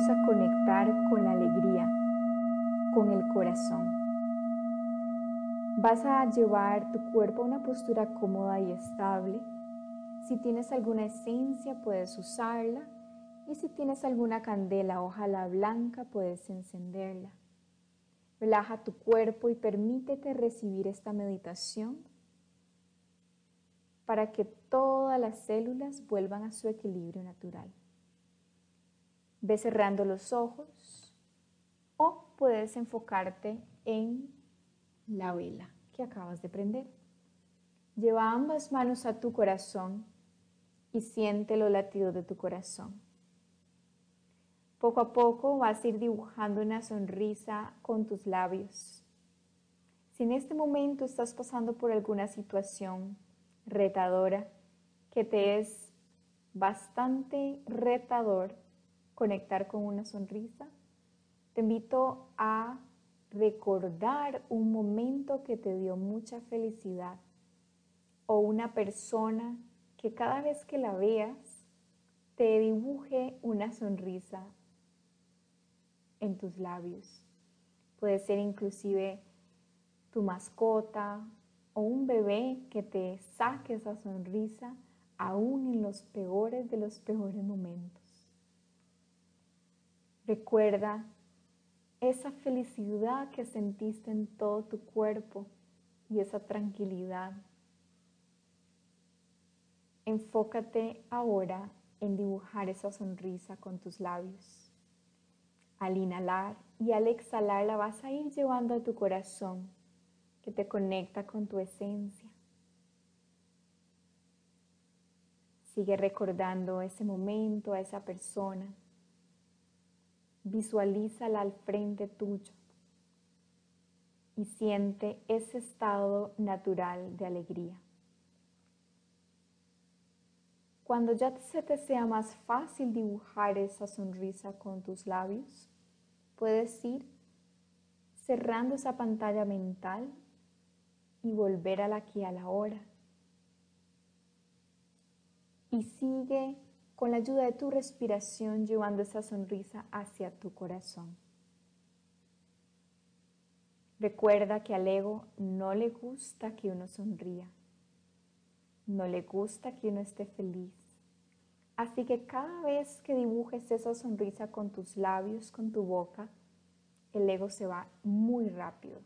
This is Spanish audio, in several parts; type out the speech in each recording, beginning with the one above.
Vamos a conectar con la alegría, con el corazón. Vas a llevar tu cuerpo a una postura cómoda y estable. Si tienes alguna esencia, puedes usarla. Y si tienes alguna candela, ojalá blanca, puedes encenderla. Relaja tu cuerpo y permítete recibir esta meditación para que todas las células vuelvan a su equilibrio natural. Ve cerrando los ojos o puedes enfocarte en la vela que acabas de prender. Lleva ambas manos a tu corazón y siente los latidos de tu corazón. Poco a poco vas a ir dibujando una sonrisa con tus labios. Si en este momento estás pasando por alguna situación retadora, que te es bastante retador conectar con una sonrisa, te invito a recordar un momento que te dio mucha felicidad o una persona que cada vez que la veas te dibuje una sonrisa en tus labios. Puede ser inclusive tu mascota o un bebé que te saque esa sonrisa aún en los peores de los peores momentos. Recuerda esa felicidad que sentiste en todo tu cuerpo y esa tranquilidad. Enfócate ahora en dibujar esa sonrisa con tus labios. Al inhalar y al exhalar la vas a ir llevando a tu corazón que te conecta con tu esencia. Sigue recordando ese momento, a esa persona. Visualízala al frente tuyo y siente ese estado natural de alegría. Cuando ya se te sea más fácil dibujar esa sonrisa con tus labios, puedes ir cerrando esa pantalla mental y volver al aquí a la hora. Y sigue con la ayuda de tu respiración llevando esa sonrisa hacia tu corazón. Recuerda que al ego no le gusta que uno sonría, no le gusta que uno esté feliz. Así que cada vez que dibujes esa sonrisa con tus labios, con tu boca, el ego se va muy rápido.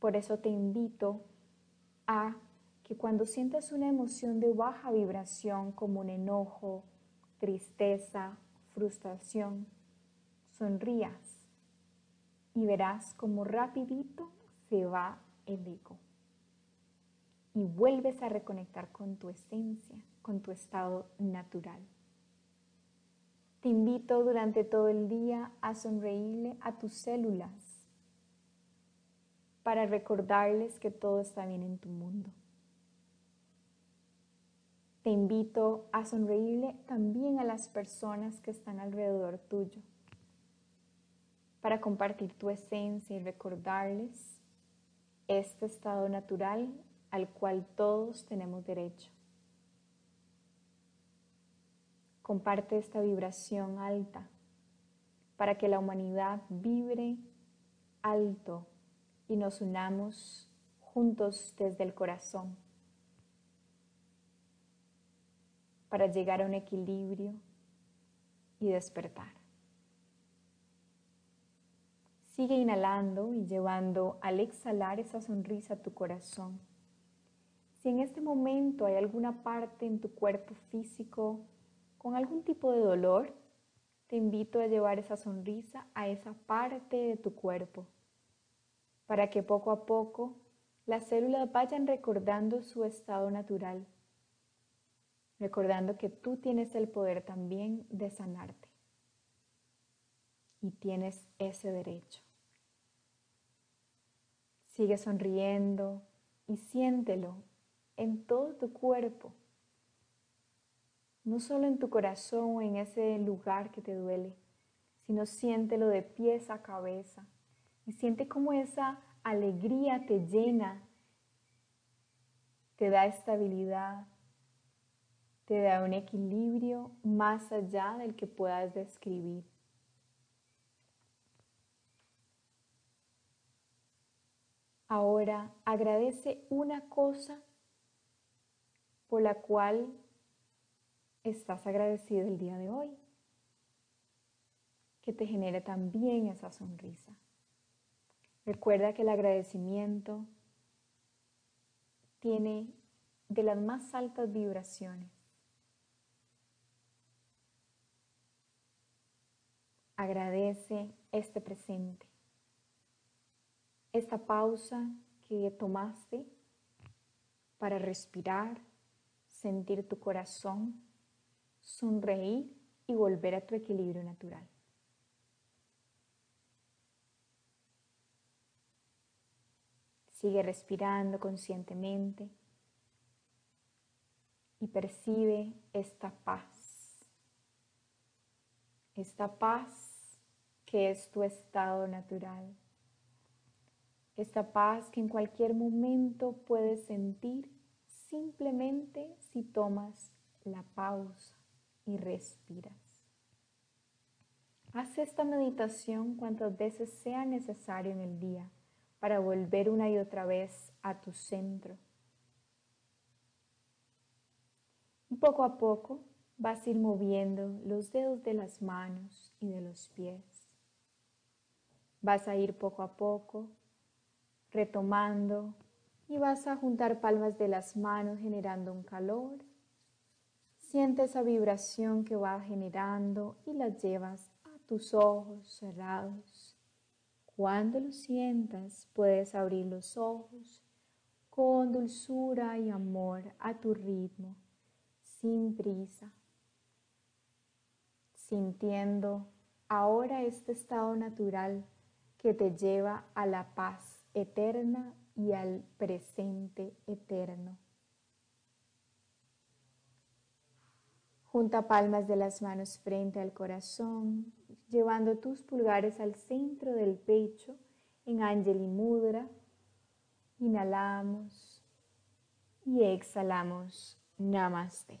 Por eso te invito a que cuando sientas una emoción de baja vibración como un enojo, tristeza, frustración, sonrías y verás como rapidito se va el ego y vuelves a reconectar con tu esencia con tu estado natural. Te invito durante todo el día a sonreírle a tus células para recordarles que todo está bien en tu mundo. Te invito a sonreírle también a las personas que están alrededor tuyo para compartir tu esencia y recordarles este estado natural al cual todos tenemos derecho. Comparte esta vibración alta para que la humanidad vibre alto y nos unamos juntos desde el corazón para llegar a un equilibrio y despertar. Sigue inhalando y llevando al exhalar esa sonrisa a tu corazón. Si en este momento hay alguna parte en tu cuerpo físico con algún tipo de dolor, te invito a llevar esa sonrisa a esa parte de tu cuerpo para que poco a poco las células vayan recordando su estado natural. Recordando que tú tienes el poder también de sanarte. Y tienes ese derecho. Sigue sonriendo y siéntelo en todo tu cuerpo, no solo en tu corazón o en ese lugar que te duele, sino siéntelo de pies a cabeza. Y siente cómo esa alegría te llena, te da estabilidad, te da un equilibrio más allá del que puedas describir. Ahora agradece una cosa por la cual estás agradecido el día de hoy, que te genere también esa sonrisa. Recuerda que el agradecimiento tiene de las más altas vibraciones. Agradece este presente esta pausa que tomaste para respirar, sentir tu corazón, sonreír y volver a tu equilibrio natural. Sigue respirando conscientemente y percibe esta paz. Esta paz que es tu estado natural esta paz que en cualquier momento puedes sentir simplemente si tomas la pausa y respiras. Haz esta meditación cuantas veces sea necesario en el día para volver una y otra vez a tu centro. Y poco a poco vas a ir moviendo los dedos de las manos y de los pies. Vas a ir poco a poco retomando y vas a juntar palmas de las manos generando un calor. Siente esa vibración que va generando y la llevas a tus ojos cerrados. Cuando lo sientas, puedes abrir los ojos con dulzura y amor a tu ritmo, sin prisa, sintiendo ahora este estado natural que te lleva a la paz eterna y al presente eterno. Junta palmas de las manos frente al corazón, llevando tus pulgares al centro del pecho en Anjali Mudra. Inhalamos y exhalamos. Namaste.